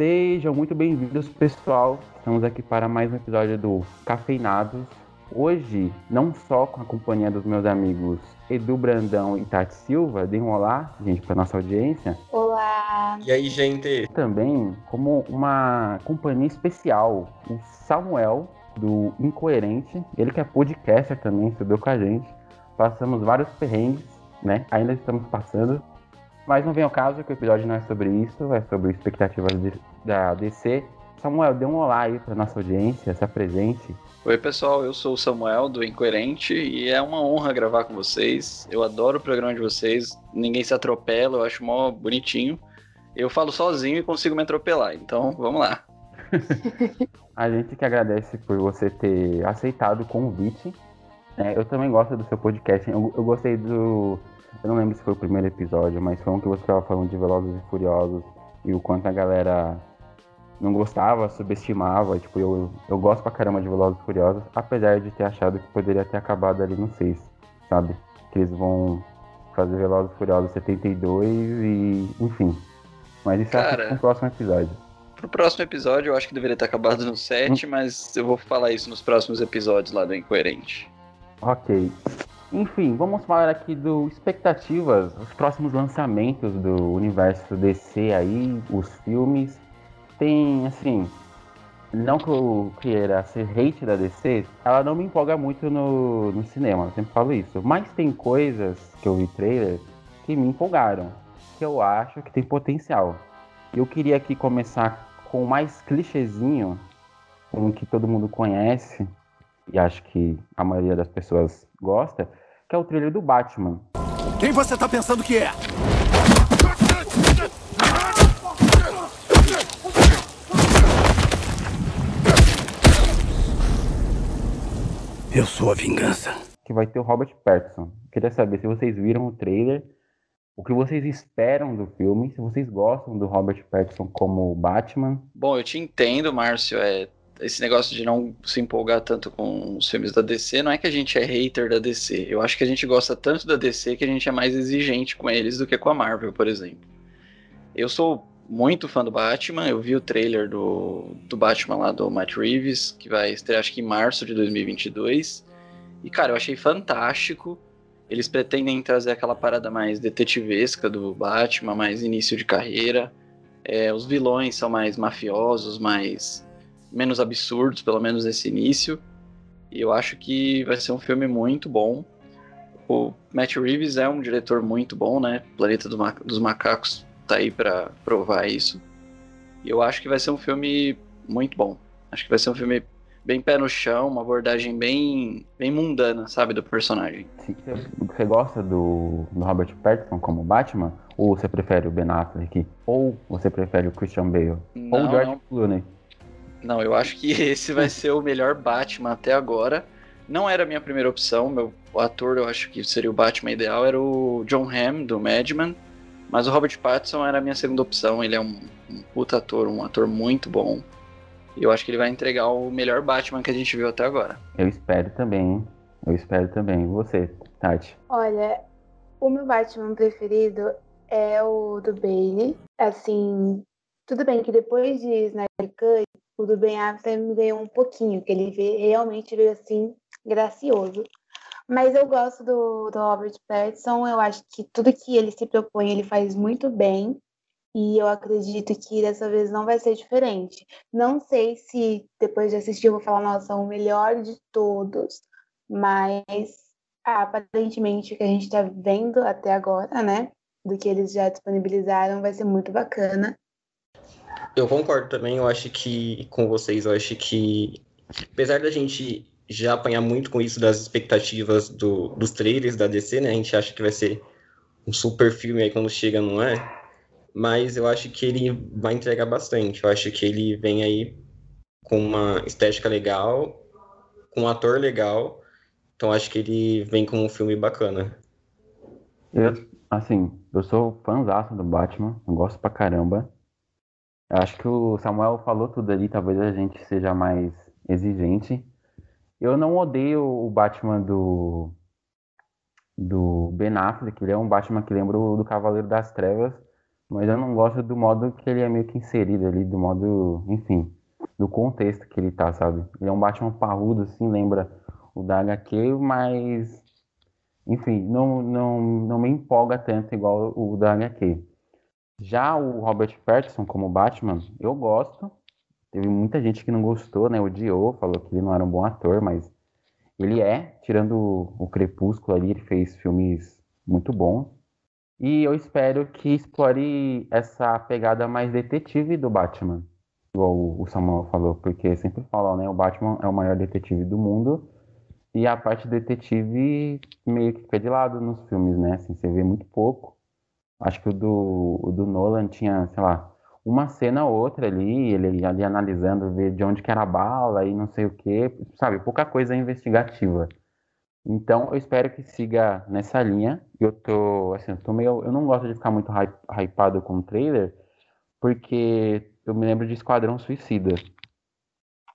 Sejam muito bem-vindos, pessoal. Estamos aqui para mais um episódio do Cafeinados. Hoje, não só com a companhia dos meus amigos Edu Brandão e Tati Silva, deem um olá, gente, para nossa audiência. Olá! E aí, gente? Também como uma companhia especial, o Samuel, do Incoerente. Ele que é podcaster também, estudou com a gente. Passamos vários perrengues, né? Ainda estamos passando. Mas não vem ao caso que o episódio não é sobre isso, é sobre expectativas de, da DC. Samuel, dê um olá aí para nossa audiência, se apresente. Oi, pessoal, eu sou o Samuel do Incoerente e é uma honra gravar com vocês. Eu adoro o programa de vocês, ninguém se atropela, eu acho mó bonitinho. Eu falo sozinho e consigo me atropelar, então vamos lá. A gente que agradece por você ter aceitado o convite. É, eu também gosto do seu podcast. Eu, eu, gostei do. Eu não lembro se foi o primeiro episódio, mas foi um que você estava falando de Velozes e Furiosos e o quanto a galera não gostava, subestimava. Tipo, eu, eu gosto pra caramba de Velozes e Furiosos, apesar de ter achado que poderia ter acabado ali no 6, sabe? Que eles vão fazer Velozes e Furiosos 72 e. enfim. Mas isso Cara... é no próximo episódio. Pro próximo episódio, eu acho que deveria ter acabado no 7, hum. mas eu vou falar isso nos próximos episódios lá do Incoerente. Ok. Enfim, vamos falar aqui do expectativas, os próximos lançamentos do universo DC aí, os filmes. Tem, assim, não que eu queira ser hate da DC, ela não me empolga muito no, no cinema, eu sempre falo isso. Mas tem coisas que eu vi trailer que me empolgaram, que eu acho que tem potencial. Eu queria aqui começar com o mais clichêzinho, um que todo mundo conhece, e acho que a maioria das pessoas gosta, que é o trailer do Batman. Quem você tá pensando que é? Eu sou a vingança. Que vai ter o Robert Pattinson. Queria saber se vocês viram o trailer, o que vocês esperam do filme, se vocês gostam do Robert Pattinson como Batman. Bom, eu te entendo, Márcio. É, esse negócio de não se empolgar tanto com os filmes da DC, não é que a gente é hater da DC. Eu acho que a gente gosta tanto da DC que a gente é mais exigente com eles do que com a Marvel, por exemplo. Eu sou muito fã do Batman, eu vi o trailer do, do Batman lá do Matt Reeves, que vai estrear acho que em março de 2022. E cara, eu achei fantástico. Eles pretendem trazer aquela parada mais detetivesca do Batman, mais início de carreira. É, os vilões são mais mafiosos, mais menos absurdos, pelo menos nesse início. E eu acho que vai ser um filme muito bom. O Matt Reeves é um diretor muito bom, né? Planeta do Ma dos Macacos tá aí para provar isso. E eu acho que vai ser um filme muito bom. Acho que vai ser um filme bem pé no chão, uma abordagem bem, bem mundana, sabe, do personagem. Você gosta do, do Robert Pattinson como Batman? Ou você prefere o Ben Affleck? Ou você prefere o Christian Bale? Não, ou o George não. Clooney? Não, eu acho que esse vai ser o melhor Batman até agora. Não era a minha primeira opção, meu ator eu acho que seria o Batman ideal, era o John Hamm, do Madman. Mas o Robert Pattinson era a minha segunda opção, ele é um, um puta ator, um ator muito bom. E eu acho que ele vai entregar o melhor Batman que a gente viu até agora. Eu espero também, eu espero também. E você, Tati? Olha, o meu Batman preferido é o do Bane. Assim, tudo bem que depois de Snyder Cut, o do Ben Affleck me ganhou um pouquinho, que ele realmente veio assim, gracioso. Mas eu gosto do, do Robert Pattinson, eu acho que tudo que ele se propõe, ele faz muito bem. E eu acredito que dessa vez não vai ser diferente. Não sei se depois de assistir eu vou falar, nossa, o melhor de todos. Mas aparentemente o que a gente está vendo até agora, né? Do que eles já disponibilizaram, vai ser muito bacana. Eu concordo também, eu acho que com vocês, eu acho que apesar da gente já apanhar muito com isso das expectativas do, dos trailers da DC, né? A gente acha que vai ser um super filme aí quando chega, não é? Mas eu acho que ele vai entregar bastante. Eu acho que ele vem aí com uma estética legal, com um ator legal. Então acho que ele vem com um filme bacana. Eu, assim, eu sou fãzaço do Batman, eu gosto pra caramba. Eu acho que o Samuel falou tudo ali, talvez a gente seja mais exigente. Eu não odeio o Batman do do Ben Affleck, ele é um Batman que lembra o do Cavaleiro das Trevas, Mas eu não gosto do modo que ele é meio que inserido ali, do modo, enfim, do contexto que ele tá, sabe? Ele é um Batman parrudo, assim, lembra o da HQ, mas, enfim, não, não, não me empolga tanto igual o da HQ. Já o Robert Pattinson como Batman, eu gosto. Teve muita gente que não gostou, né? Odiou, falou que ele não era um bom ator, mas ele é, tirando o Crepúsculo ali, ele fez filmes muito bons. E eu espero que explore essa pegada mais detetive do Batman, igual o Samuel falou, porque sempre falam, né? O Batman é o maior detetive do mundo. E a parte detetive meio que fica de lado nos filmes, né? Assim, você vê muito pouco. Acho que o do, o do Nolan tinha, sei lá, uma cena ou outra ali, ele ali analisando, ver de onde que era a bala e não sei o que, sabe? Pouca coisa investigativa. Então, eu espero que siga nessa linha. Eu tô, assim, eu tô meio. Eu não gosto de ficar muito hypado com o trailer, porque eu me lembro de Esquadrão Suicida.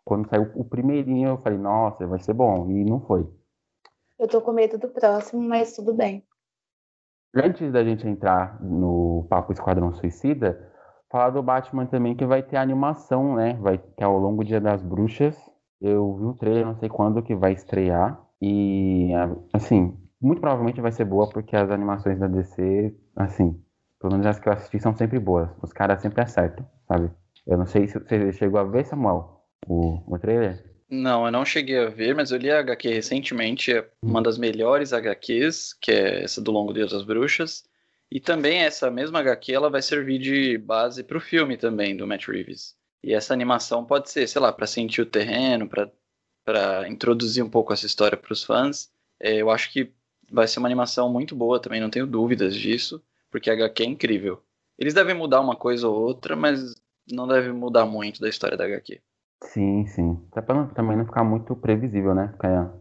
Quando saiu o primeirinho, eu falei, nossa, vai ser bom. E não foi. Eu tô com medo do próximo, mas tudo bem. Antes da gente entrar no Papo Esquadrão Suicida, falar do Batman também, que vai ter animação, né? Vai é ao longo do Dia das Bruxas. Eu vi o trailer, não sei quando que vai estrear. E, assim, muito provavelmente vai ser boa, porque as animações da DC, assim, pelo menos as que eu assisti são sempre boas. Os caras sempre acertam, sabe? Eu não sei se você chegou a ver, Samuel, o, o trailer. Não, eu não cheguei a ver, mas eu li a HQ recentemente, é uma das melhores HQs, que é essa do Longo Dia das Bruxas. E também essa mesma HQ ela vai servir de base para o filme também do Matt Reeves. E essa animação pode ser, sei lá, para sentir o terreno, para introduzir um pouco essa história para os fãs. É, eu acho que vai ser uma animação muito boa também, não tenho dúvidas disso, porque a HQ é incrível. Eles devem mudar uma coisa ou outra, mas não deve mudar muito da história da HQ. Sim, sim. Até para também não ficar muito previsível, né? Ficar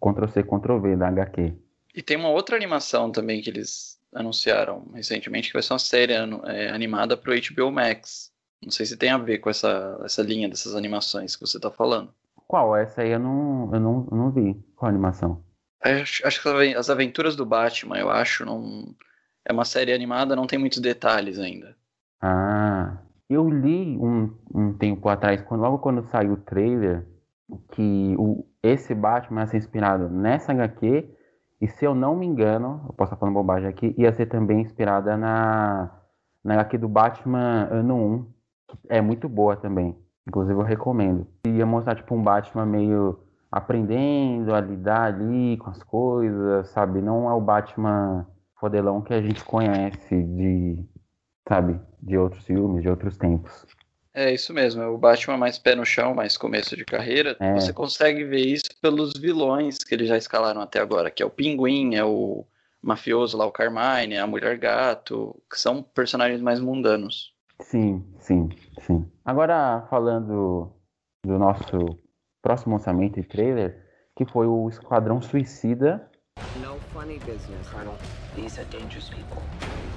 Ctrl-C, Ctrl-V da HQ. E tem uma outra animação também que eles anunciaram recentemente, que vai ser uma série é, animada para o HBO Max. Não sei se tem a ver com essa, essa linha dessas animações que você está falando. Qual? Essa aí eu não, eu não, eu não vi. Qual animação? Acho, acho que As Aventuras do Batman, eu acho. Não... É uma série animada, não tem muitos detalhes ainda. Ah, eu li um, um tempo atrás, quando, logo quando saiu o trailer, que o, esse Batman ia ser inspirado nessa HQ, e se eu não me engano, eu posso estar falando bobagem aqui, ia ser também inspirada na, na do Batman ano 1, que é muito boa também. Inclusive eu recomendo. Ia mostrar tipo um Batman meio aprendendo a lidar ali com as coisas, sabe? Não é o Batman fodelão que a gente conhece de, sabe, de outros filmes, de outros tempos. É isso mesmo, é o Batman mais pé no chão, mais começo de carreira. É. Você consegue ver isso pelos vilões que eles já escalaram até agora, que é o Pinguim, é o mafioso lá, o Carmine, a Mulher Gato, que são personagens mais mundanos. Sim, sim, sim. Agora, falando do nosso próximo lançamento e trailer, que foi o Esquadrão Suicida. No funny business, Colonel. These are dangerous people.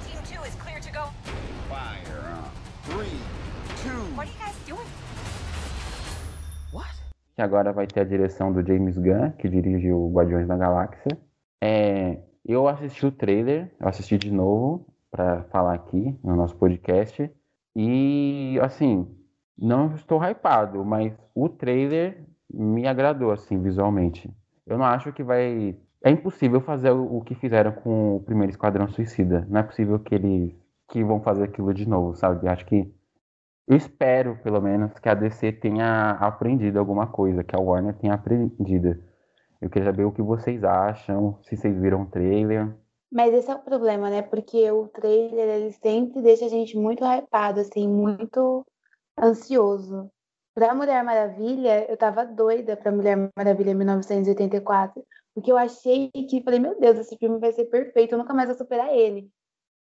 Team 2 is clear to go. Fire Three, Que agora vai ter a direção do James Gunn, que dirige o Guardiões da Galáxia. É, eu assisti o trailer, eu assisti de novo para falar aqui no nosso podcast. E, assim, não estou hypado, mas o trailer me agradou, assim, visualmente. Eu não acho que vai. É impossível fazer o que fizeram com o primeiro Esquadrão Suicida. Não é possível que eles que vão fazer aquilo de novo, sabe? Acho que. Eu espero, pelo menos, que a DC tenha aprendido alguma coisa, que a Warner tenha aprendido. Eu queria saber o que vocês acham, se vocês viram o trailer. Mas esse é o problema, né? Porque o trailer, ele sempre deixa a gente muito hypado, assim, muito ansioso. Pra Mulher Maravilha, eu tava doida pra Mulher Maravilha 1984, porque eu achei que, falei, meu Deus, esse filme vai ser perfeito, eu nunca mais vou superar ele.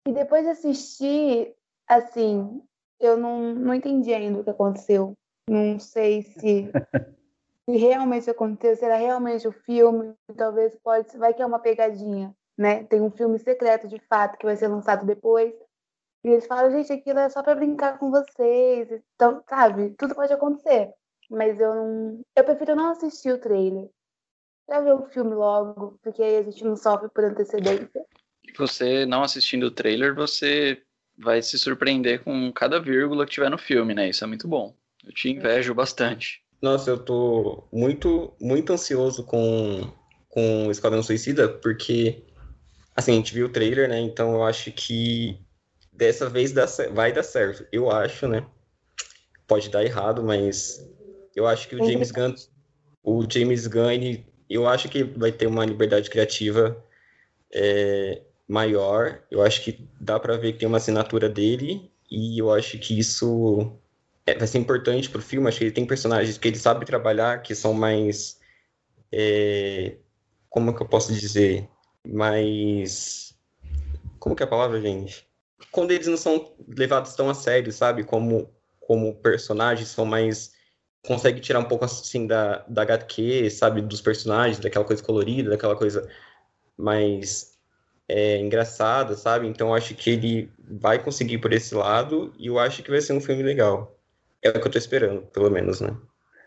E depois de assistir, assim, eu não, não entendi ainda o que aconteceu. Não sei se, se realmente aconteceu, será realmente o filme, talvez pode, vai que é uma pegadinha né? Tem um filme secreto de fato que vai ser lançado depois. E eles falam, gente, aquilo é só para brincar com vocês. Então, sabe, tudo pode acontecer. Mas eu não. Eu prefiro não assistir o trailer. Já ver o filme logo, porque aí a gente não sofre por antecedência. Você, não assistindo o trailer, você vai se surpreender com cada vírgula que tiver no filme, né? Isso é muito bom. Eu te invejo bastante. Nossa, eu tô muito, muito ansioso com, com o Esquadrão Suicida, porque, assim, a gente viu o trailer, né? Então eu acho que dessa vez dá, vai dar certo. Eu acho, né? Pode dar errado, mas eu acho que o James Gunn, o James Gunn, ele, eu acho que vai ter uma liberdade criativa é, maior. Eu acho que dá para ver que tem uma assinatura dele e eu acho que isso é, vai ser importante pro filme. Acho que ele tem personagens que ele sabe trabalhar, que são mais. É, como que eu posso dizer? Mais. Como que é a palavra, gente? Quando eles não são levados tão a sério, sabe? Como, como personagens, são mais. Consegue tirar um pouco assim da, da HQ, sabe? Dos personagens, daquela coisa colorida, daquela coisa mais é, engraçada, sabe? Então acho que ele vai conseguir por esse lado e eu acho que vai ser um filme legal. É o que eu tô esperando, pelo menos, né?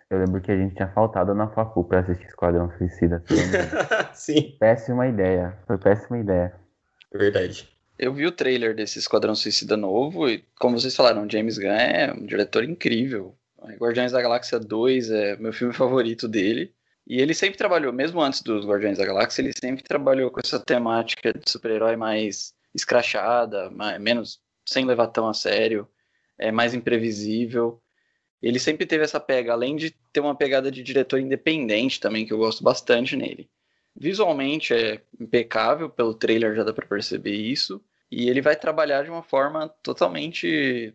Eu lembro que a gente tinha faltado na Facu pra assistir Esquadrão Suicida. Sim. Péssima ideia. Foi péssima ideia. Verdade. Eu vi o trailer desse Esquadrão Suicida novo e, como vocês falaram, James Gunn é um diretor incrível. Guardiões da Galáxia 2 é meu filme favorito dele. E ele sempre trabalhou, mesmo antes dos Guardiões da Galáxia, ele sempre trabalhou com essa temática de super-herói mais escrachada, mais, menos sem levar tão a sério, é mais imprevisível. Ele sempre teve essa pega, além de ter uma pegada de diretor independente também, que eu gosto bastante nele. Visualmente é impecável, pelo trailer já dá para perceber isso, e ele vai trabalhar de uma forma totalmente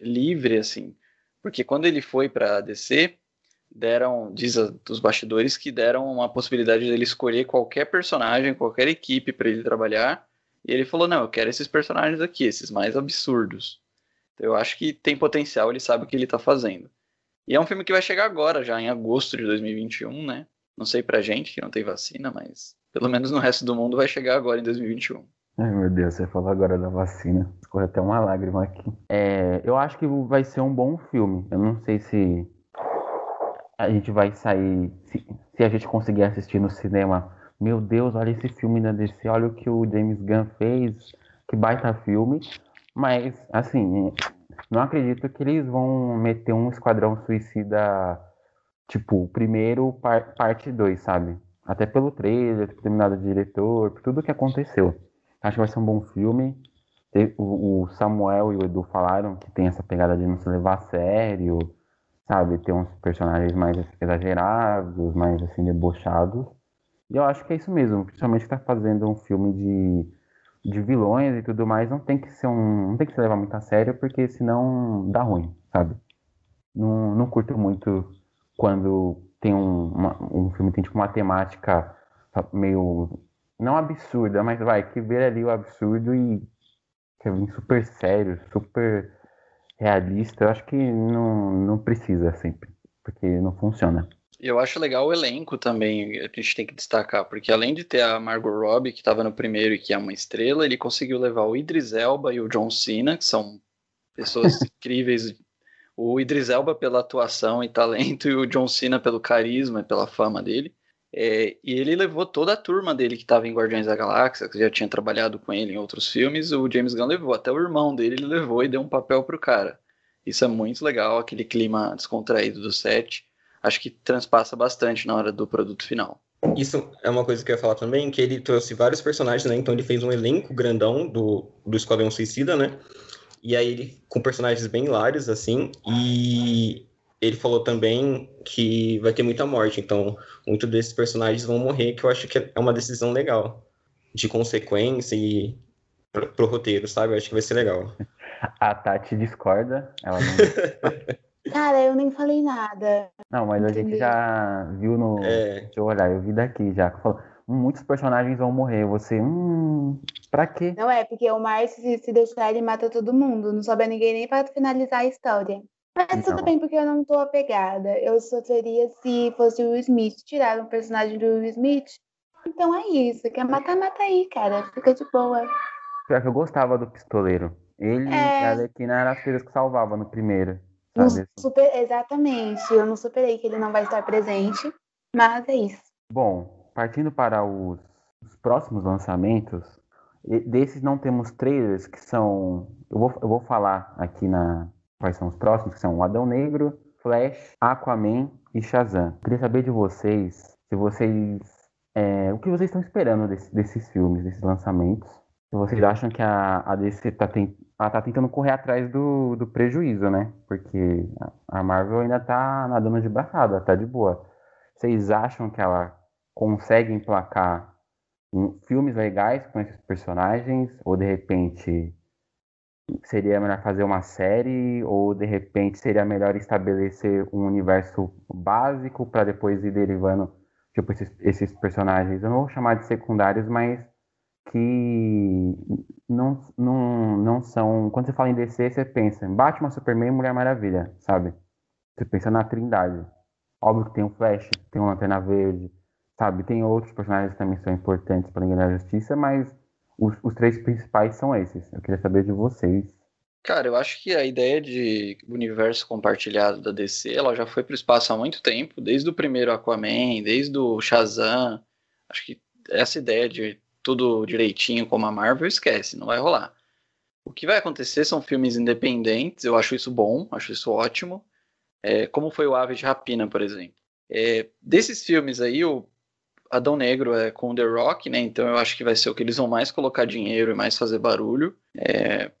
livre, assim, porque quando ele foi para DC, deram, diz a, os bastidores, que deram uma possibilidade dele escolher qualquer personagem, qualquer equipe para ele trabalhar, e ele falou, não, eu quero esses personagens aqui, esses mais absurdos. Eu acho que tem potencial, ele sabe o que ele tá fazendo. E é um filme que vai chegar agora, já em agosto de 2021, né? Não sei pra gente que não tem vacina, mas pelo menos no resto do mundo vai chegar agora em 2021. Ai meu Deus, você falou agora da vacina. Escorreu até uma lágrima aqui. É, eu acho que vai ser um bom filme. Eu não sei se a gente vai sair. Se, se a gente conseguir assistir no cinema. Meu Deus, olha esse filme da DC, olha o que o James Gunn fez. Que baita filme. Mas, assim, não acredito que eles vão meter um Esquadrão Suicida, tipo, primeiro, par parte 2, sabe? Até pelo trailer, determinado diretor, por tudo que aconteceu. Acho que vai ser um bom filme. O Samuel e o Edu falaram que tem essa pegada de não se levar a sério, sabe? Ter uns personagens mais exagerados, mais assim, debochados. E eu acho que é isso mesmo, principalmente que tá fazendo um filme de de vilões e tudo mais, não tem que ser um. não tem que se levar muito a sério, porque senão dá ruim, sabe? Não, não curto muito quando tem um, uma, um filme tem tipo uma temática meio. não absurda, mas vai, que vê ali o absurdo e quer vir super sério, super realista. Eu acho que não, não precisa sempre, porque não funciona. Eu acho legal o elenco também, a gente tem que destacar, porque além de ter a Margot Robbie, que estava no primeiro e que é uma estrela, ele conseguiu levar o Idris Elba e o John Cena, que são pessoas incríveis. O Idris Elba pela atuação e talento, e o John Cena pelo carisma e pela fama dele. É, e ele levou toda a turma dele que estava em Guardiões da Galáxia, que já tinha trabalhado com ele em outros filmes, o James Gunn levou, até o irmão dele ele levou e deu um papel pro cara. Isso é muito legal, aquele clima descontraído do set acho que transpassa bastante na hora do produto final. Isso é uma coisa que eu ia falar também, que ele trouxe vários personagens, né? Então ele fez um elenco grandão do, do Esquadrão Suicida, né? E aí ele com personagens bem hilários, assim, e ele falou também que vai ter muita morte, então muitos desses personagens vão morrer, que eu acho que é uma decisão legal, de consequência e pro, pro roteiro, sabe? Eu acho que vai ser legal. A Tati discorda, ela não... Cara, eu nem falei nada. Não, mas a gente já viu no. É. Deixa eu olhar, eu vi daqui já. Falou, muitos personagens vão morrer. Você, hum, pra quê? Não é, porque o Márcio, se, se deixar, ele mata todo mundo. Não sobra ninguém nem pra finalizar a história. Mas tudo bem, porque eu não tô apegada. Eu sofreria se fosse o Will Smith. Tiraram o personagem do Will Smith. Então é isso. Quer matar, mata aí, cara. Fica de boa. Pior que eu gostava do pistoleiro. Ele é... e a Alequina eram as filhas que salvavam no primeiro. Super, exatamente. Eu não superei que ele não vai estar presente, mas é isso. Bom, partindo para os, os próximos lançamentos, desses não temos trailers que são. Eu vou, eu vou falar aqui na quais são os próximos, que são o Adão Negro, Flash, Aquaman e Shazam. Queria saber de vocês se vocês. É, o que vocês estão esperando desse, desses filmes, desses lançamentos. Se vocês acham que a, a DC está tá tentando correr atrás do, do prejuízo, né? Porque a Marvel ainda está nadando de barrada, está de boa. Vocês acham que ela consegue emplacar filmes legais com esses personagens? Ou de repente seria melhor fazer uma série? Ou de repente seria melhor estabelecer um universo básico para depois ir derivando tipo, esses, esses personagens? Eu não vou chamar de secundários, mas que não, não, não são. Quando você fala em DC, você pensa em Batman, Superman e Mulher Maravilha, sabe? Você pensa na Trindade. Óbvio que tem o Flash, tem o Lanterna Verde, sabe? Tem outros personagens que também são importantes para a Justiça, mas os, os três principais são esses. Eu queria saber de vocês. Cara, eu acho que a ideia de universo compartilhado da DC, ela já foi para o espaço há muito tempo, desde o primeiro Aquaman, desde o Shazam. Acho que essa ideia de tudo direitinho como a Marvel, esquece, não vai rolar. O que vai acontecer são filmes independentes, eu acho isso bom, acho isso ótimo. É, como foi o Ave de Rapina, por exemplo. É, desses filmes aí, o Adão Negro é com The Rock, né? Então eu acho que vai ser o que eles vão mais colocar dinheiro e mais fazer barulho. É,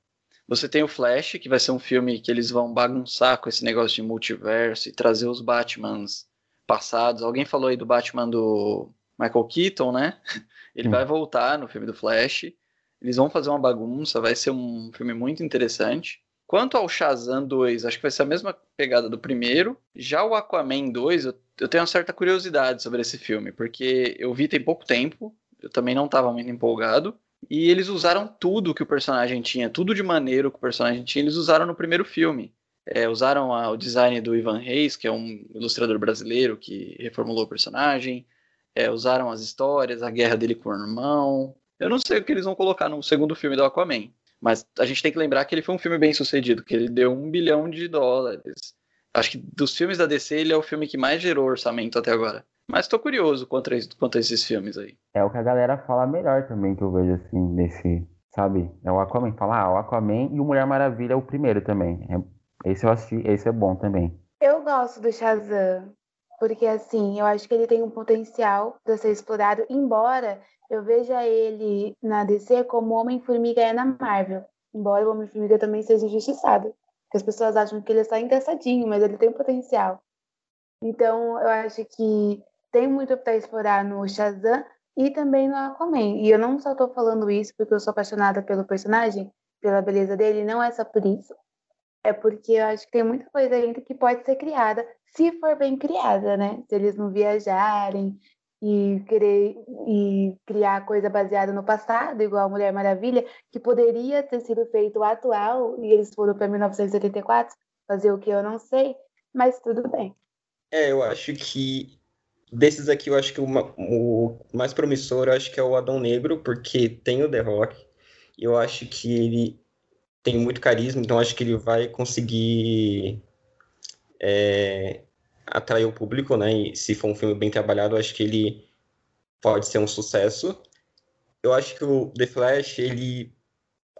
você tem o Flash, que vai ser um filme que eles vão bagunçar com esse negócio de multiverso e trazer os Batmans passados. Alguém falou aí do Batman do Michael Keaton, né? Ele hum. vai voltar no filme do Flash. Eles vão fazer uma bagunça, vai ser um filme muito interessante. Quanto ao Shazam 2, acho que vai ser a mesma pegada do primeiro. Já o Aquaman 2, eu, eu tenho uma certa curiosidade sobre esse filme, porque eu vi tem pouco tempo, eu também não estava muito empolgado. E eles usaram tudo que o personagem tinha, tudo de maneiro que o personagem tinha, eles usaram no primeiro filme. É, usaram a, o design do Ivan Reis, que é um ilustrador brasileiro que reformulou o personagem é, usaram as histórias, a guerra dele com o irmão. Eu não sei o que eles vão colocar no segundo filme do Aquaman. Mas a gente tem que lembrar que ele foi um filme bem sucedido, que ele deu um bilhão de dólares. Acho que dos filmes da DC, ele é o filme que mais gerou orçamento até agora. Mas tô curioso quanto a, quanto a esses filmes aí. É o que a galera fala melhor também, que eu vejo assim, nesse. Sabe? É o Aquaman. Fala, ah, o Aquaman e o Mulher Maravilha é o primeiro também. É, esse eu assisti, esse é bom também. Eu gosto do Shazam. Porque, assim, eu acho que ele tem um potencial para ser explorado, embora eu veja ele na DC como Homem-Formiga é na Marvel. Embora o Homem-Formiga também seja injustiçado. Porque as pessoas acham que ele é só engraçadinho, mas ele tem potencial. Então, eu acho que tem muito para explorar no Shazam e também no Aquaman. E eu não só estou falando isso porque eu sou apaixonada pelo personagem, pela beleza dele, não é só por isso. É porque eu acho que tem muita coisa ainda que pode ser criada se for bem criada, né? Se eles não viajarem e querer e criar coisa baseada no passado, igual a Mulher Maravilha, que poderia ter sido feito atual e eles foram para 1974 fazer o que eu não sei, mas tudo bem. É, eu acho que desses aqui, eu acho que o, o mais promissor, eu acho que é o Adão Negro, porque tem o The Rock. Eu acho que ele tem muito carisma, então acho que ele vai conseguir é, atrair o público, né? E se for um filme bem trabalhado, acho que ele pode ser um sucesso. Eu acho que o The Flash, ele,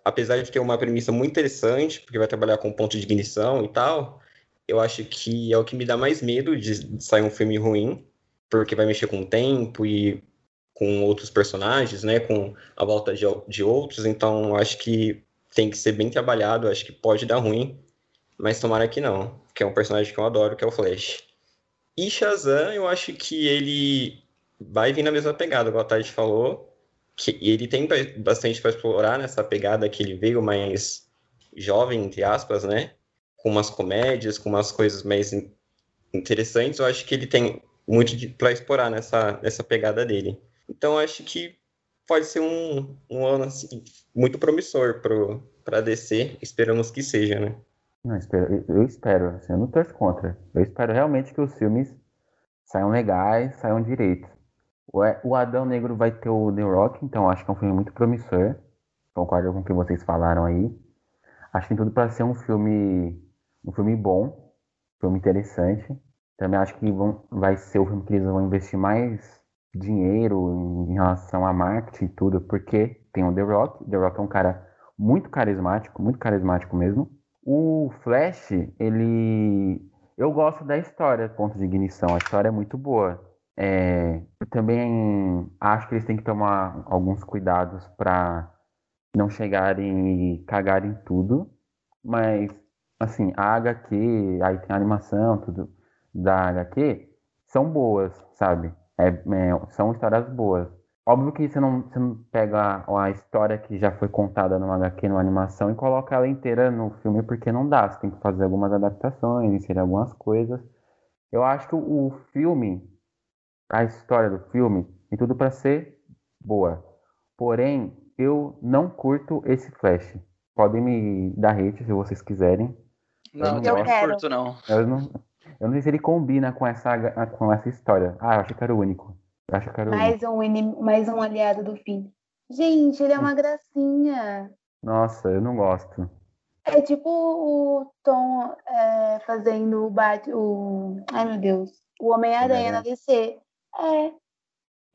apesar de ter uma premissa muito interessante, porque vai trabalhar com ponto de ignição e tal, eu acho que é o que me dá mais medo de sair um filme ruim, porque vai mexer com o tempo e com outros personagens, né? Com a volta de, de outros, então acho que tem que ser bem trabalhado, acho que pode dar ruim, mas tomara que não que é um personagem que eu adoro, que é o Flash. E Shazam, eu acho que ele vai vir na mesma pegada, a Tati falou, que ele tem bastante para explorar nessa pegada que ele veio mais jovem, entre aspas, né? Com umas comédias, com umas coisas mais interessantes, eu acho que ele tem muito para explorar nessa, nessa pegada dele. Então, acho que pode ser um, um ano assim, muito promissor para DC, esperamos que seja, né? Não, eu espero, eu espero assim, eu não torço contra. Eu espero realmente que os filmes saiam legais, saiam direitos. O Adão Negro vai ter o The Rock, então acho que é um filme muito promissor. Concordo com o que vocês falaram aí. Acho que tem tudo para ser um filme, um filme bom, um filme interessante. Também acho que vão, vai ser o filme que eles vão investir mais dinheiro em relação a marketing e tudo, porque tem o The Rock. The Rock é um cara muito carismático, muito carismático mesmo. O Flash, ele. Eu gosto da história, ponto de ignição. A história é muito boa. É... Também acho que eles têm que tomar alguns cuidados para não chegarem e cagarem tudo. Mas, assim, a HQ, aí tem a animação, tudo da HQ, são boas, sabe? É, é, são histórias boas. Óbvio que você não, você não pega a, a, história que já foi contada no HQ, numa animação, e coloca ela inteira no filme, porque não dá. Você tem que fazer algumas adaptações, inserir algumas coisas. Eu acho que o, filme, a história do filme, tem tudo para ser boa. Porém, eu não curto esse Flash. Podem me dar hate se vocês quiserem. Não, eu não, eu curto, não. Eu não. Eu não sei se ele combina com essa, com essa história. Ah, eu achei que era o único. Eu acho que era o mais, único. Um, mais um aliado do fim. Gente, ele é uma gracinha. Nossa, eu não gosto. É tipo o Tom é, fazendo o Bat... o Ai, meu Deus. O Homem-Aranha na DC. É.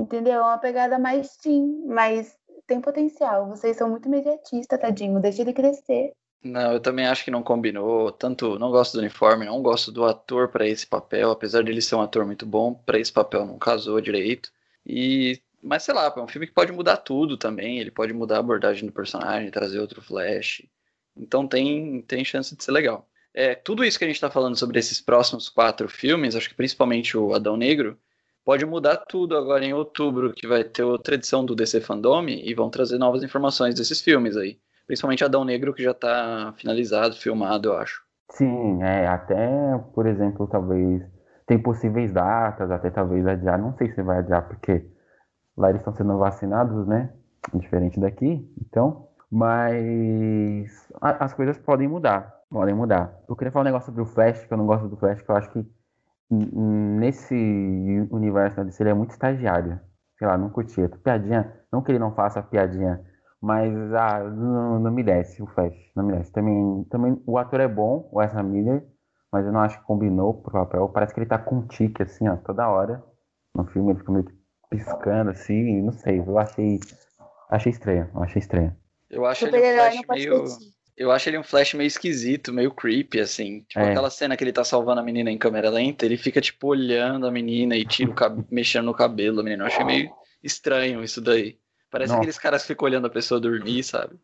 Entendeu? É uma pegada mais teen, mas tem potencial. Vocês são muito imediatistas, tadinho. Deixa ele crescer. Não, eu também acho que não combinou. Tanto não gosto do uniforme, não gosto do ator para esse papel, apesar dele ser um ator muito bom, para esse papel não casou direito. E mas sei lá, é um filme que pode mudar tudo também, ele pode mudar a abordagem do personagem, trazer outro Flash. Então tem tem chance de ser legal. É, tudo isso que a gente está falando sobre esses próximos quatro filmes, acho que principalmente o Adão Negro, pode mudar tudo agora em outubro, que vai ter outra edição do DC Fandom e vão trazer novas informações desses filmes aí. Principalmente Adão Negro, que já está finalizado, filmado, eu acho. Sim, é, até, por exemplo, talvez tem possíveis datas, até talvez adiar, não sei se vai adiar, porque lá eles estão sendo vacinados, né? Diferente daqui, então. Mas a, as coisas podem mudar, podem mudar. Eu queria falar um negócio sobre o Flash, que eu não gosto do Flash, que eu acho que nesse universo DC ele é muito estagiário. Sei lá, não curtia. Piadinha, não que ele não faça piadinha mas ah, não, não, me desce o Flash. Não me desce. Também, também o ator é bom, o Ezra Miller, mas eu não acho que combinou pro papel. Parece que ele tá com um tique, assim, ó, toda hora. No filme ele fica meio piscando, assim, não sei. Eu achei. Achei estranho, eu achei estranho. Eu acho ele um Flash meio. Eu acho ele um Flash meio esquisito, meio creepy, assim. Tipo é. aquela cena que ele tá salvando a menina em câmera lenta, ele fica, tipo, olhando a menina e tira o cab... mexendo no cabelo da menina. Eu achei meio estranho isso daí. Parece Nossa. aqueles caras que ficam olhando a pessoa dormir, sabe?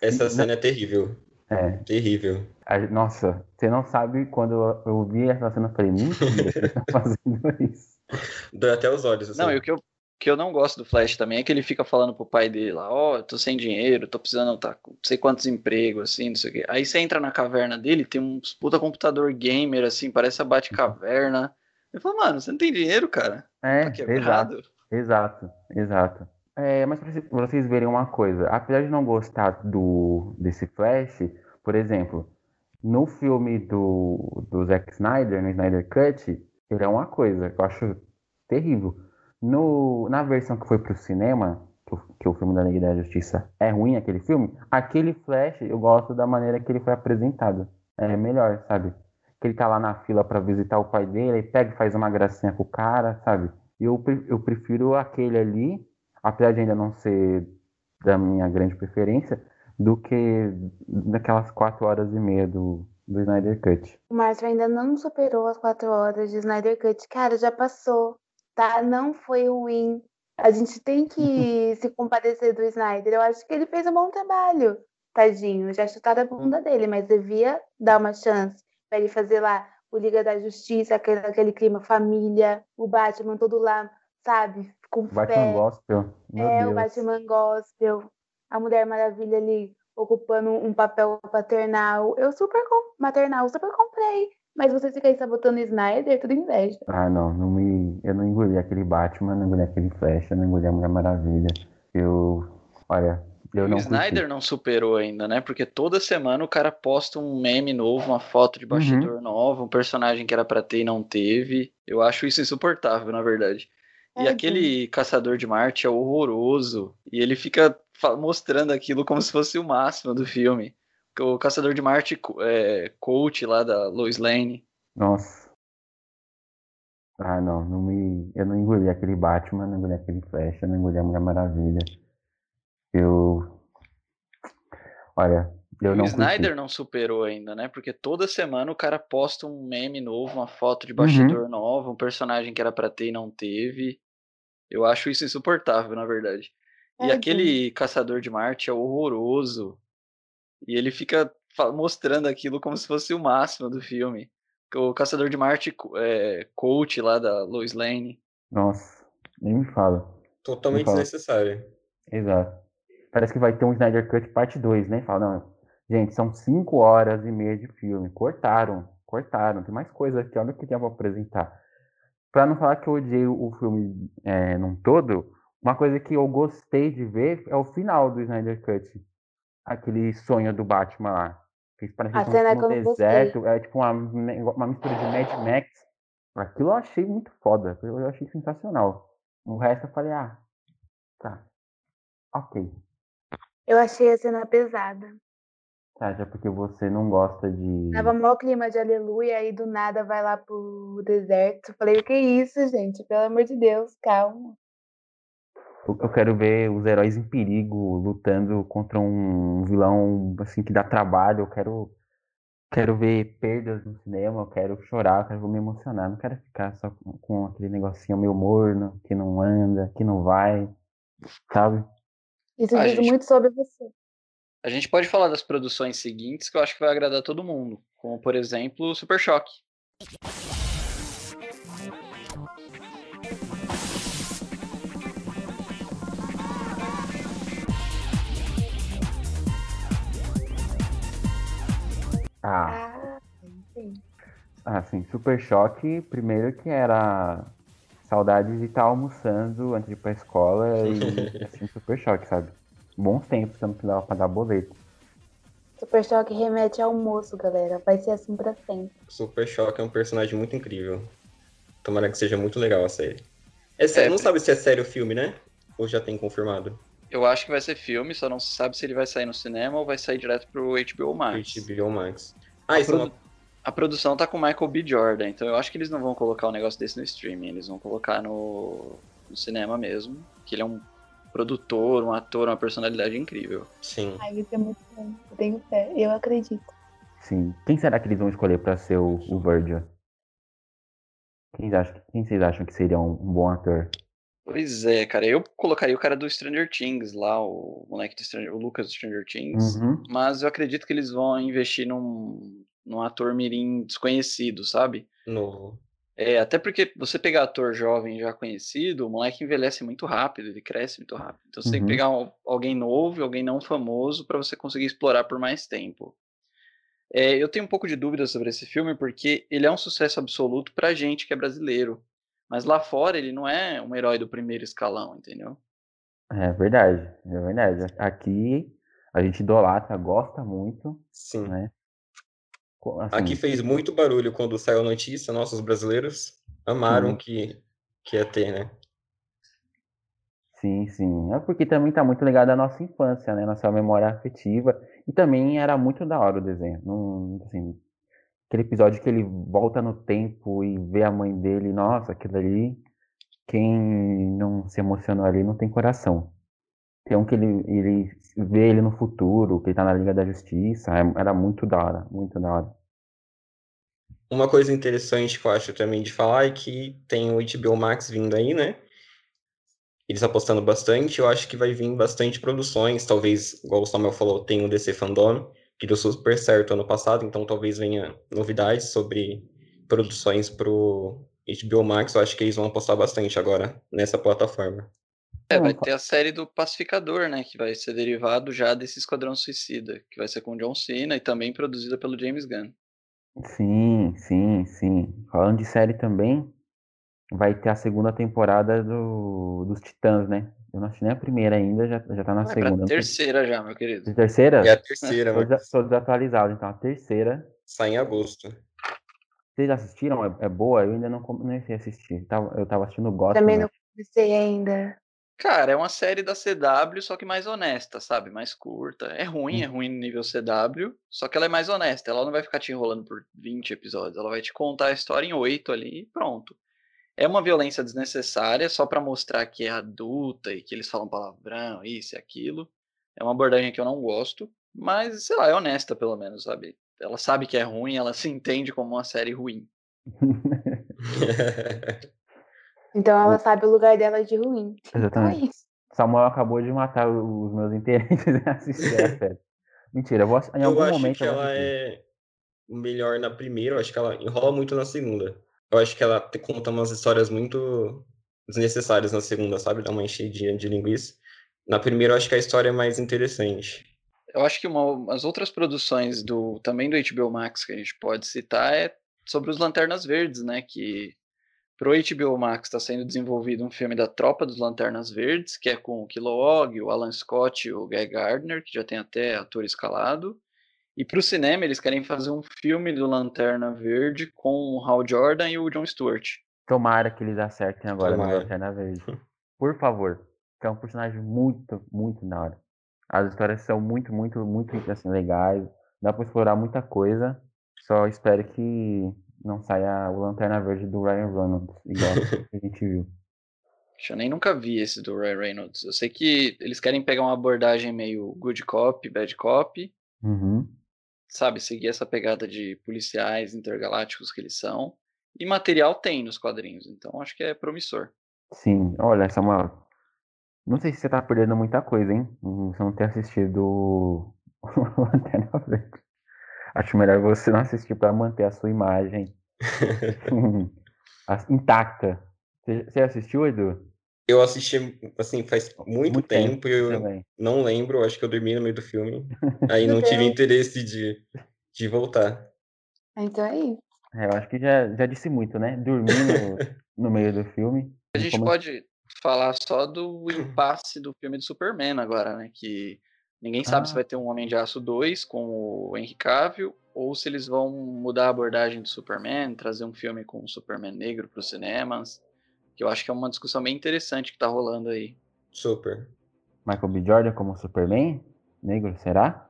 Essa cena é terrível. É. Terrível. Nossa, você não sabe quando eu vi essa cena, eu falei, mentira, você tá fazendo isso. Dói até os olhos. Assim. Não, e o que eu, que eu não gosto do Flash também é que ele fica falando pro pai dele lá, ó, oh, tô sem dinheiro, tô precisando, tá sei quantos empregos, assim, não sei o quê. Aí você entra na caverna dele, tem um puta computador gamer, assim, parece a Bate-Caverna. Eu falo, mano, você não tem dinheiro, cara? É, tá exato, exato, exato. É, mas para vocês verem uma coisa, apesar de não gostar do desse Flash, por exemplo, no filme do, do Zack Snyder, no Snyder Cut, ele é uma coisa que eu acho terrível. No, na versão que foi pro cinema, que que o filme da Liga da Justiça é ruim, aquele filme, aquele Flash eu gosto da maneira que ele foi apresentado. É melhor, sabe? Que ele tá lá na fila para visitar o pai dele, aí pega e faz uma gracinha com o cara, sabe? Eu, eu prefiro aquele ali apesar de ainda não ser da minha grande preferência, do que naquelas quatro horas e meia do, do Snyder Cut. O Márcio ainda não superou as quatro horas de Snyder Cut. Cara, já passou, tá? Não foi ruim. A gente tem que se compadecer do Snyder. Eu acho que ele fez um bom trabalho, tadinho. Já chutaram a bunda dele, mas devia dar uma chance para ele fazer lá o Liga da Justiça, aquele, aquele clima família, o Batman todo lá, sabe? Com Batman fé. Gospel. Meu é, Deus. o Batman Gospel. A Mulher Maravilha ali ocupando um papel paternal. Eu super maternal, super comprei. Mas você fica aí sabotando Snyder, tudo inveja. Ah, não, não me, eu não engoli aquele Batman, não engoli aquele Flash, eu não engoli a Mulher Maravilha. Eu, olha, eu não. O Snyder não superou ainda, né? Porque toda semana o cara posta um meme novo, uma foto de bastidor uhum. nova, um personagem que era para ter e não teve. Eu acho isso insuportável, na verdade. E aquele caçador de Marte é horroroso. E ele fica mostrando aquilo como se fosse o máximo do filme. O caçador de Marte é coach lá da Lois Lane. Nossa. Ah, não, não me, eu não engoli aquele Batman, não engoli aquele Flash, eu não engoli a Mulher Maravilha. Eu. Olha, eu o não Snyder curti. não superou ainda, né? Porque toda semana o cara posta um meme novo, uma foto de Uhum. bastidor nova, um personagem que era pra ter e não teve. Eu acho isso insuportável, na verdade. E Tadinho. aquele Caçador de Marte é horroroso. E ele fica mostrando aquilo como se fosse o máximo do filme. O Caçador de Marte é coach lá da Lois Lane. Nossa, nem me fala. Totalmente desnecessário. Exato. Parece que vai ter um Snyder Cut parte 2, né? Fala, não, gente, são 5 horas e meia de filme. Cortaram, cortaram. Tem mais coisa aqui, olha o que tem pra apresentar. Pra não falar que eu odiei o filme é, num todo, uma coisa que eu gostei de ver é o final do Snyder Cut. Aquele sonho do Batman lá. Que parece A que cena não no deserto. É tipo uma, uma mistura de Mad Max. Aquilo eu achei muito foda. Eu achei sensacional. O resto eu falei, ah, tá. Ok. Eu achei a cena pesada. Tá, já porque você não gosta de. Tava mó clima de aleluia, aí do nada vai lá pro deserto. Falei, o que é isso, gente? Pelo amor de Deus, calma. Eu quero ver os heróis em perigo lutando contra um vilão assim que dá trabalho. Eu quero, quero ver perdas no cinema. Eu quero chorar, eu quero me emocionar. Não quero ficar só com, com aquele negocinho meio morno que não anda, que não vai, sabe? Isso Ah, diz gente. muito sobre você. A gente pode falar das produções seguintes que eu acho que vai agradar todo mundo. Como, por exemplo, o Super Choque. Ah, Ah, enfim. ah, sim, Super Choque. Primeiro que era saudade de estar almoçando antes de ir pra escola e assim, Super Choque, sabe? Bons tempos que eu não precisava pagar boleto. Super Choque remete ao almoço, galera. Vai ser assim pra sempre. Super Choque é um personagem muito incrível. Tomara que seja muito legal a série. É sério, É, não sabe se é sério o filme, né? Ou já tem confirmado? Eu acho que vai ser filme, só não se sabe se ele vai sair no cinema ou vai sair direto pro HBO Max. HBO Max. Ah, A, isso é produ- uma... a produção tá com o Michael B. Jordan, então eu acho que eles não vão colocar um negócio desse no streaming, eles vão colocar no, no cinema mesmo. Que ele é um produtor, um ator, uma personalidade incrível. Sim. Ai, isso é muito bom. Eu tenho fé. Eu acredito. Sim. Quem será que eles vão escolher pra ser o, o Virgil? Quem, acham, quem vocês acham que seria um, um bom ator? Pois é, cara, eu colocaria o cara do Stranger Things lá, o moleque do Stranger, o Lucas do Stranger Things. Uhum. Mas eu acredito que eles vão investir num, num ator mirim desconhecido, sabe? Novo. É, até porque você pegar ator jovem já conhecido, o moleque envelhece muito rápido, ele cresce muito rápido. Então você tem que Uhum. pegar um- alguém novo alguém não famoso para você conseguir explorar por mais tempo. É, eu tenho um pouco de dúvida sobre esse filme porque ele é um sucesso absoluto pra gente que é brasileiro. Mas lá fora ele não é um herói do primeiro escalão, entendeu? É verdade, é verdade. Aqui a gente idolatra, gosta muito, Sim. né? Assim, Aqui fez muito barulho quando saiu a notícia, nossos brasileiros amaram que, que ia ter, né? Sim, sim. É porque também tá muito ligado à nossa infância, né? Nossa memória afetiva. E também era muito da hora o desenho. Não, assim, aquele episódio que ele volta no tempo e vê a mãe dele, nossa, aquilo ali, quem não se emocionou ali não tem coração. Tem um que ele, ele vê ele no futuro, que ele tá na Liga da Justiça. é- Era muito da hora, muito da hora. Uma coisa interessante que eu acho também de falar é que tem o HBO Max vindo aí, né? Eles apostando bastante, eu acho que vai vir bastante produções, talvez, igual o Samuel falou, tem o DC Fandom, que deu super certo ano passado, então talvez venha novidades sobre produções pro HBO Max, eu acho que eles vão apostar bastante agora nessa plataforma. É, vai ter a série do Pacificador, né? Que vai ser derivado já desse Esquadrão Suicida, que vai ser com o John Cena e também produzida pelo James Gunn. Sim, sim, sim. Falando de série também, vai ter a segunda temporada do, dos Titãs, né? Eu não assisti nem a primeira ainda, já, já tá na Vai pra segunda. Não sei- terceira já, meu querido. De terceira? É a terceira, mano. desa- tô desatualizado, então a terceira. Sai em agosto. Vocês assistiram? É, é boa? Eu ainda não comecei a assistir. Eu tava assistindo Gotham, Também né? não comecei ainda. Cara, é uma série da CW, só que mais honesta, sabe? Mais curta. É ruim, é ruim no nível CW, só que ela é mais honesta. Ela não vai ficar te enrolando por 20 episódios. Ela vai te contar a história em 8 ali e pronto. É uma violência desnecessária só para mostrar que é adulta e que eles falam palavrão, isso e aquilo. É uma abordagem que eu não gosto, mas sei lá, é honesta pelo menos, sabe? Ela sabe que é ruim, ela se entende como uma série ruim. Então ela sabe o lugar dela de ruim. Exatamente. Então é isso. Samuel acabou de matar os meus interesses em assistir a série. Mentira, eu vou, em eu algum acho momento que ela é melhor na primeira, eu acho que ela enrola muito na segunda. Eu acho que ela conta umas histórias muito desnecessárias na segunda, sabe? Dá uma enchidinha de linguiça. Na primeira, eu acho que a história é mais interessante. Eu acho que uma, as outras produções do também do HBO Max que a gente pode citar é sobre os Lanternas Verdes, né? Que pro HBO Max está sendo desenvolvido um filme da Tropa dos Lanternas Verdes, que é com o Kilowog, o Alan Scott e o Guy Gardner, que já tem até ator escalado. E pro cinema eles querem fazer um filme do Lanterna Verde com o Hal Jordan e o Jon Stewart. Tomara que eles acertem agora no Tomara. Lanterna Verde. Por favor. Que é um personagem muito, muito da hora. As histórias são muito, muito, muito assim, legais. Dá pra explorar muita coisa. Só espero que não saia o Lanterna Verde do Ryan Reynolds, igual a gente viu. Eu nem nunca vi esse do Ray Reynolds. Eu sei que eles querem pegar uma abordagem meio good cop, bad cop, Uhum. sabe, seguir essa pegada de policiais intergalácticos que eles são. E material tem nos quadrinhos, então acho que é promissor. Sim, olha, Samuel. Não sei se você tá perdendo muita coisa, hein? Você não ter assistido o Lanterna Verde. Acho melhor você não assistir pra manter a sua imagem intacta. Você assistiu, Edu? Eu assisti, assim, faz muito, Muito tempo, tempo e eu Também. não lembro, acho que eu dormi no meio do filme. Aí não tive interesse de, de voltar. Então é isso. É, eu acho que já, já disse muito, né? Dormir no, no meio do filme. A gente Como- pode falar só do impasse do filme do Superman agora, né? Que ninguém sabe se Ah. vai ter um Homem de Aço 2 com o Henry Cavill ou se eles vão mudar a abordagem do Superman, trazer um filme com o Superman negro para os cinemas. Que eu acho que é uma discussão bem interessante que tá rolando aí. Super. Michael B. Jordan como Superman? Negro, será?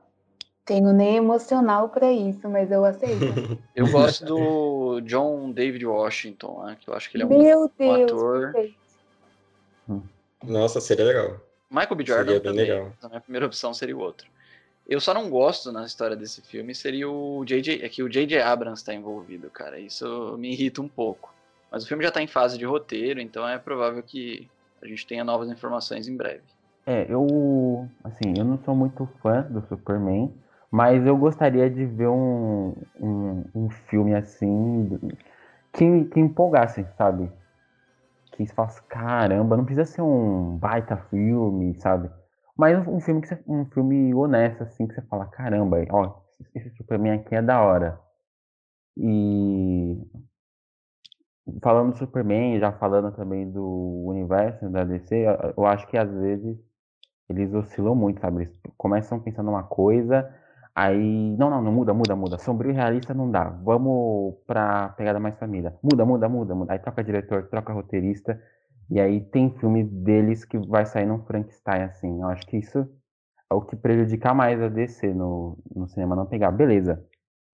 Tenho nem emocional pra isso, mas eu aceito. Eu gosto do John David Washington, né? Que eu acho que ele é um Meu Deus, ator. perfeito. Nossa, seria legal. Michael B. Jordan também. legal. A minha primeira opção seria o outro. Eu só não gosto na história desse filme seria o J.J. É que o J.J. Abrams está envolvido, cara. Isso me irrita um pouco. Mas o filme já tá em fase de roteiro, então é provável que a gente tenha novas informações em breve. É, eu. Assim, eu não sou muito fã do Superman, mas eu gostaria de ver um, um, um filme assim. Que, que empolgasse, sabe? Que se falasse, caramba, não precisa ser um baita filme, sabe? Mas um filme que você- um filme honesto, assim, que você fala, caramba, ó, esse Superman aqui é da hora. E falando do Superman, já falando também do universo da DC, eu acho que às vezes eles oscilam muito, sabe? Eles começam pensando uma coisa, aí. Não, não, não muda, muda, muda. Sombrio e realista não dá. Vamos pra pegada mais família. Muda, muda, muda, muda. Aí troca diretor, troca roteirista. E aí tem filme deles que vai sair num Frankenstein, assim. Eu acho que isso é o que prejudica mais a DC no, no cinema, não pegar. Beleza,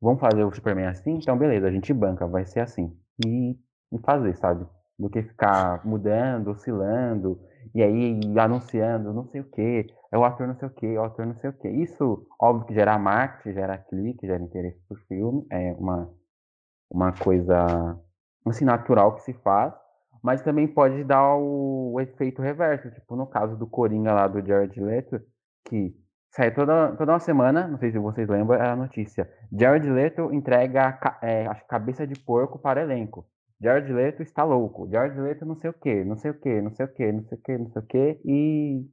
vamos fazer o Superman assim? Então beleza, a gente banca, vai ser assim. E, e fazer, sabe? Do que ficar mudando, oscilando, e aí anunciando não sei o que, é o ator não sei o que, é o ator não sei o que. Isso, óbvio que gera marketing, gera clique, gera interesse por filme, é uma, uma coisa assim, natural que se faz, mas também pode dar o, o efeito reverso, tipo no caso do Coringa lá do Jared Leto, que sai toda, toda uma semana, não sei se vocês lembram, era a notícia. Jared Leto entrega é, que cabeça de porco para elenco. Jared Leto está louco. Jared Leto não sei o que, não sei o que, não sei o que, não sei o que, não sei o que, e.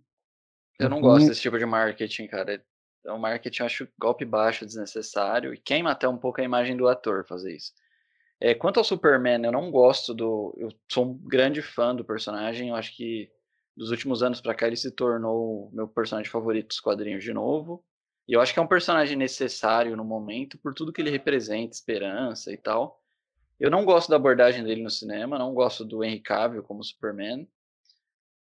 Eu não gosto desse tipo de marketing, cara. É um marketing, eu acho, golpe baixo, desnecessário, e queima até um pouco a imagem do ator fazer isso. É, quanto ao Superman, eu não gosto do. Eu sou um grande fã do personagem, eu acho que dos últimos anos pra cá ele se tornou meu personagem favorito dos quadrinhos de novo. E eu acho que é um personagem necessário no momento por tudo que ele representa, esperança e tal. Eu não gosto da abordagem dele no cinema, não gosto do Henry Cavill como Superman.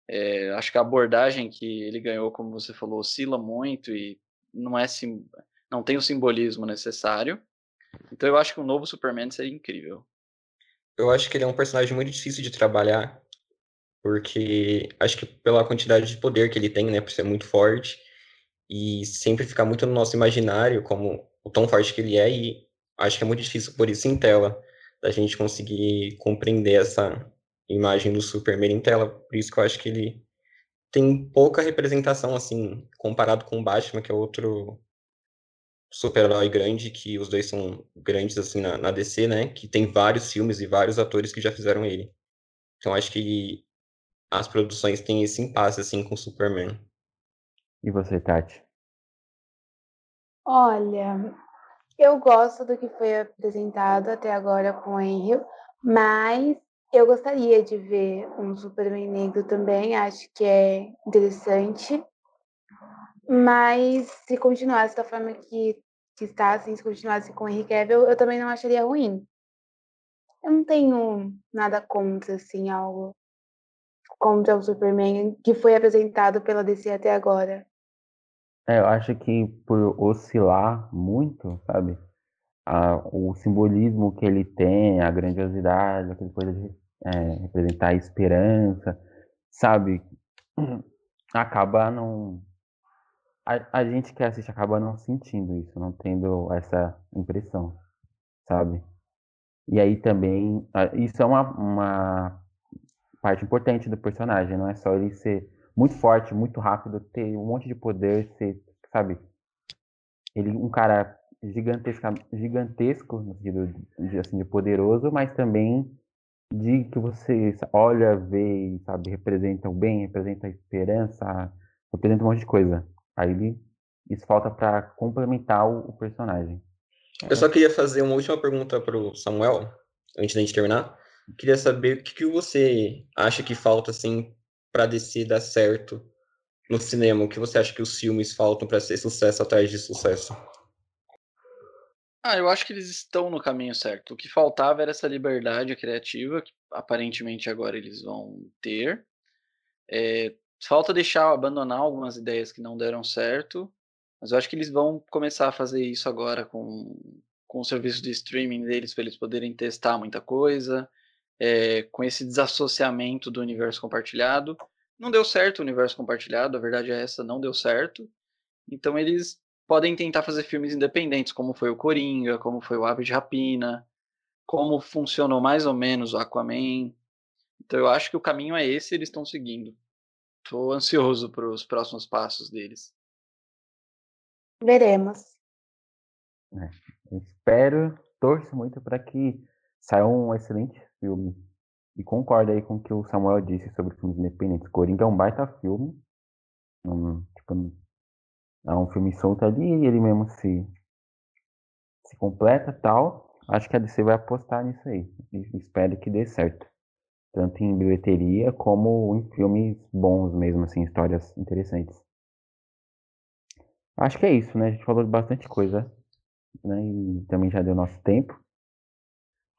É, acho que a abordagem que ele ganhou, como você falou, oscila muito e não é sim, não tem o simbolismo necessário. Então eu acho que um novo Superman seria incrível. Eu acho que ele é um personagem muito difícil de trabalhar, porque acho que pela quantidade de poder que ele tem, né, por ser muito forte, e sempre ficar muito no nosso imaginário como o tão forte que ele é, e acho que é muito difícil por isso em tela, da gente conseguir compreender essa imagem do Superman em tela, por isso que eu acho que ele tem pouca representação, assim, comparado com o Batman, que é outro super-herói grande, que os dois são grandes, assim, na, na DC, né, que tem vários filmes e vários atores que já fizeram ele. Então acho que as produções têm esse impasse, assim, com o Superman. E você, Tati? Olha, eu gosto do que foi apresentado até agora com o Henry, mas eu gostaria de ver um Superman negro também, acho que é interessante. Mas se continuasse da forma que, que está, assim, se continuasse com o Henry Cavill, eu também não acharia ruim. Eu não tenho nada contra, assim, algo contra o Superman que foi apresentado pela DC até agora. É, eu acho que por oscilar muito, sabe? A, o simbolismo que ele tem, a grandiosidade, aquela coisa de é, representar a esperança, sabe? Acaba não. A, a gente que assiste acaba não sentindo isso, não tendo essa impressão, sabe? E aí também. Isso é uma, uma parte importante do personagem, não é só ele ser muito forte, muito rápido, ter um monte de poder, ser, sabe? Ele um cara gigantesco, gigantesco no sentido de, assim, de poderoso, mas também de que você olha, vê, sabe, representa o bem, representa a esperança, representa um monte de coisa. Aí ele, isso falta para complementar o, o, personagem. Eu só queria fazer uma última pergunta para o Samuel, antes da gente terminar. Queria saber o que, que você acha que falta assim para DC dar certo no cinema? O que você acha que os filmes faltam para ser sucesso atrás de sucesso? Ah, eu acho que eles estão no caminho certo. O que faltava era essa liberdade criativa, que aparentemente agora eles vão ter. É, falta deixar abandonar algumas ideias que não deram certo, mas eu acho que eles vão começar a fazer isso agora com, com o serviço de streaming deles, para eles poderem testar muita coisa, é, com esse desassociamento do universo compartilhado. Não deu certo o universo compartilhado, a verdade é essa, não deu certo. Então eles podem tentar fazer filmes independentes, como foi o Coringa, como foi o Ave de Rapina, como funcionou mais ou menos o Aquaman. Então eu acho que o caminho é esse, eles estão seguindo. Estou ansioso para os próximos passos deles. Veremos. É, espero, torço muito para que saia um excelente filme. E concordo aí com o que o Samuel disse sobre filmes independentes. Coringa é um baita filme. Um, tipo, é um filme solto ali e ele mesmo se, se completa tal. Acho que a DC vai apostar nisso aí. E espero que dê certo. Tanto em bilheteria como em filmes bons mesmo, assim, histórias interessantes. Acho que é isso, né? A gente falou de bastante coisa. Né? E também já deu nosso tempo.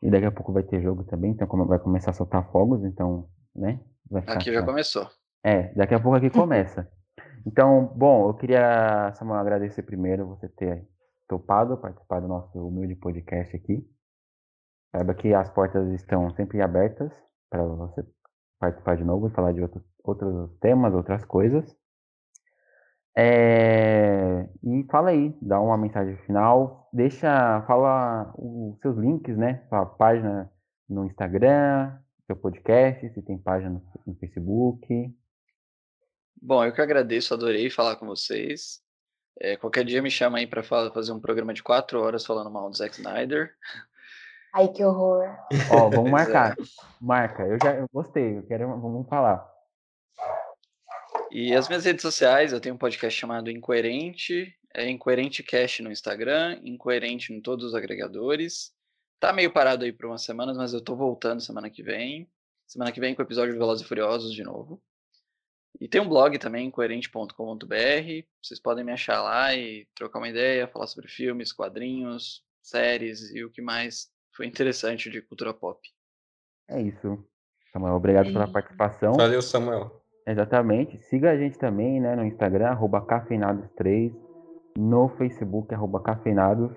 E daqui a pouco vai ter jogo também, então como vai começar a soltar fogos, então, né? aqui já começou. É, daqui a pouco aqui começa. Então, bom, eu queria, Samuel, agradecer primeiro você ter topado participar do nosso humilde podcast aqui. Saiba que as portas estão sempre abertas para você participar de novo e falar de outros, outros temas, outras coisas. É, e fala aí, dá uma mensagem final, deixa, fala os seus links, né? Sua página no Instagram, seu podcast, se tem página no, Facebook. Bom, eu que agradeço, adorei falar com vocês. É, qualquer dia me chama aí para fazer um programa de quatro horas falando mal do Zack Snyder. Ai, que horror. Ó, vamos marcar. Marca, eu já eu gostei, eu quero, vamos falar. E as minhas redes sociais, eu tenho um podcast chamado Incoerente, é Incoerente Cast no Instagram, Incoerente em todos os agregadores. Tá meio parado aí por umas semanas, mas eu tô voltando semana que vem. Semana que vem com o episódio de Velozes e Furiosos de novo. E tem um blog também, incoerente.com.br. Vocês podem me achar lá e trocar uma ideia, falar sobre filmes, quadrinhos, séries e o que mais foi interessante de cultura pop. É isso. Samuel, obrigado pela participação. Valeu, Samuel. Exatamente. Siga a gente também né, no Instagram, arroba cafeinados3, no Facebook, arroba cafeinados.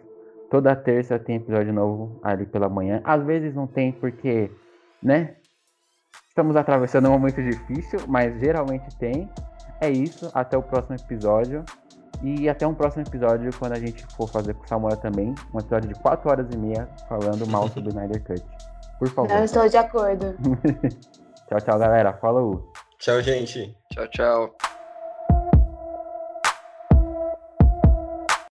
Toda terça tem episódio novo ali pela manhã. Às vezes não tem porque, né? Estamos atravessando um momento difícil, mas geralmente tem. É isso. Até o próximo episódio. E até um próximo episódio quando a gente for fazer com o Samuel também. Um episódio de 4 horas e meia falando mal sobre o Snyder Cut. Por favor. Não estou de acordo. tchau, tchau, galera. Falou. Tchau, gente. Tchau, tchau.